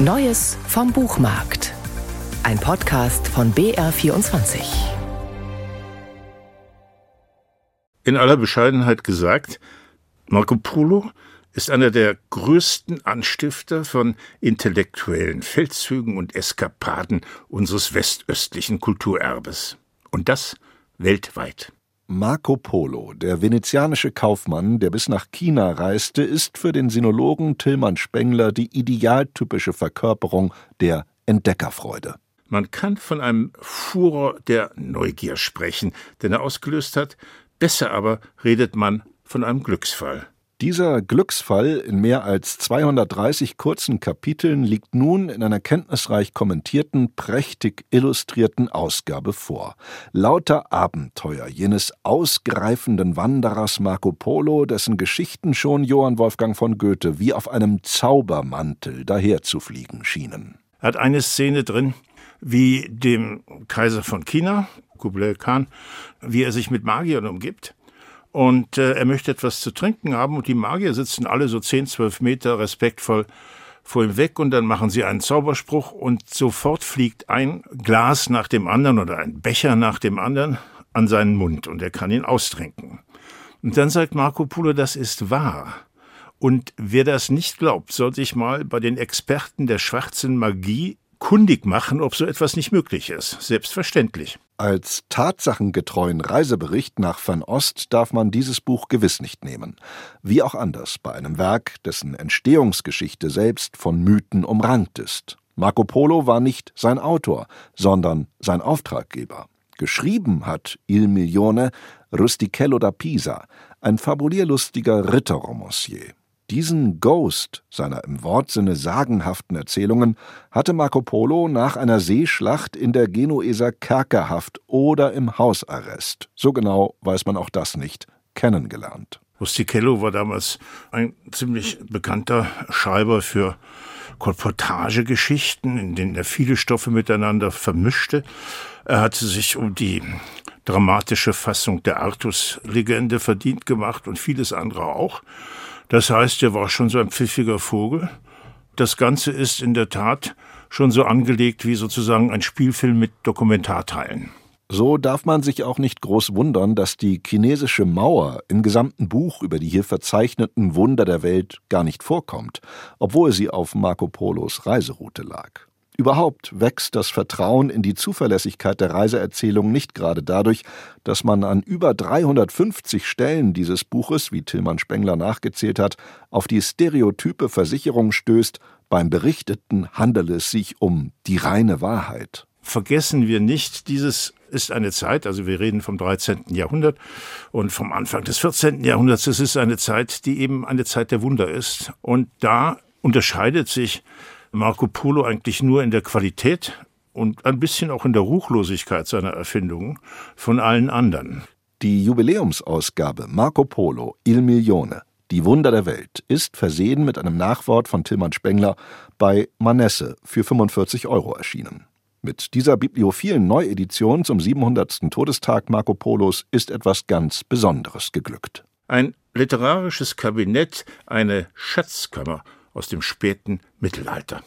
Neues vom Buchmarkt. Ein Podcast von BR24. In aller Bescheidenheit gesagt, Marco Polo ist einer der größten Anstifter von intellektuellen Feldzügen und Eskapaden unseres westöstlichen Kulturerbes. Und das weltweit. Marco Polo, der venezianische Kaufmann, der bis nach China reiste, ist für den Sinologen Tillmann Spengler die idealtypische Verkörperung der Entdeckerfreude. Man kann von einem Furor der Neugier sprechen, den er ausgelöst hat, besser aber redet man von einem Glücksfall. Dieser Glücksfall in mehr als 230 kurzen Kapiteln liegt nun in einer kenntnisreich kommentierten, prächtig illustrierten Ausgabe vor. Lauter Abenteuer jenes ausgreifenden Wanderers Marco Polo, dessen Geschichten schon Johann Wolfgang von Goethe wie auf einem Zaubermantel daherzufliegen schienen. Er hat eine Szene drin, wie dem Kaiser von China, Kublai Khan, wie er sich mit Magiern umgibt und äh, er möchte etwas zu trinken haben und die Magier sitzen alle so 10, 12 Meter respektvoll vor ihm weg und dann machen sie einen Zauberspruch und sofort fliegt ein Glas nach dem anderen oder ein Becher nach dem anderen an seinen Mund und er kann ihn austrinken. Und dann sagt Marco Polo, das ist wahr. Und wer das nicht glaubt, soll sich mal bei den Experten der schwarzen Magie kundig machen, ob so etwas nicht möglich ist. Selbstverständlich. Als tatsachengetreuen Reisebericht nach Fernost darf man dieses Buch gewiss nicht nehmen. Wie auch anders bei einem Werk, dessen Entstehungsgeschichte selbst von Mythen umrankt ist. Marco Polo war nicht sein Autor, sondern sein Auftraggeber. Geschrieben hat Il Milione Rustichello da Pisa, ein fabulierlustiger Ritterromancier. Diesen Ghost seiner im Wortsinne sagenhaften Erzählungen hatte Marco Polo nach einer Seeschlacht in der Genueser Kerkerhaft oder im Hausarrest, so genau weiß man auch das nicht, kennengelernt. Rustichello war damals ein ziemlich bekannter Schreiber für Kolportagegeschichten, in denen er viele Stoffe miteinander vermischte. Er hatte sich um die dramatische Fassung der Artus-Legende verdient gemacht und vieles andere auch. Das heißt, er war schon so ein pfiffiger Vogel. Das Ganze ist in der Tat schon so angelegt wie sozusagen ein Spielfilm mit Dokumentarteilen. So darf man sich auch nicht groß wundern, dass die chinesische Mauer im gesamten Buch über die hier verzeichneten Wunder der Welt gar nicht vorkommt, obwohl sie auf Marco Polos Reiseroute lag. Überhaupt wächst das Vertrauen in die Zuverlässigkeit der Reiseerzählung nicht gerade dadurch, dass man an über 350 Stellen dieses Buches, wie Tillmann Spengler nachgezählt hat, auf die stereotype Versicherung stößt, beim Berichteten handele es sich um die reine Wahrheit. Vergessen wir nicht, dieses ist eine Zeit, also wir reden vom 13. Jahrhundert und vom Anfang des 14. Jahrhunderts, es ist eine Zeit, die eben eine Zeit der Wunder ist. Und da unterscheidet sich Marco Polo eigentlich nur in der Qualität und ein bisschen auch in der Ruchlosigkeit seiner Erfindungen von allen anderen. Die Jubiläumsausgabe Marco Polo Il Milione die Wunder der Welt ist versehen mit einem Nachwort von Tillmann Spengler bei Manesse für 45 Euro erschienen. Mit dieser bibliophilen Neuedition zum 700. Todestag Marco Polos ist etwas ganz Besonderes geglückt. Ein literarisches Kabinett, eine Schatzkammer aus dem späten Mittelalter.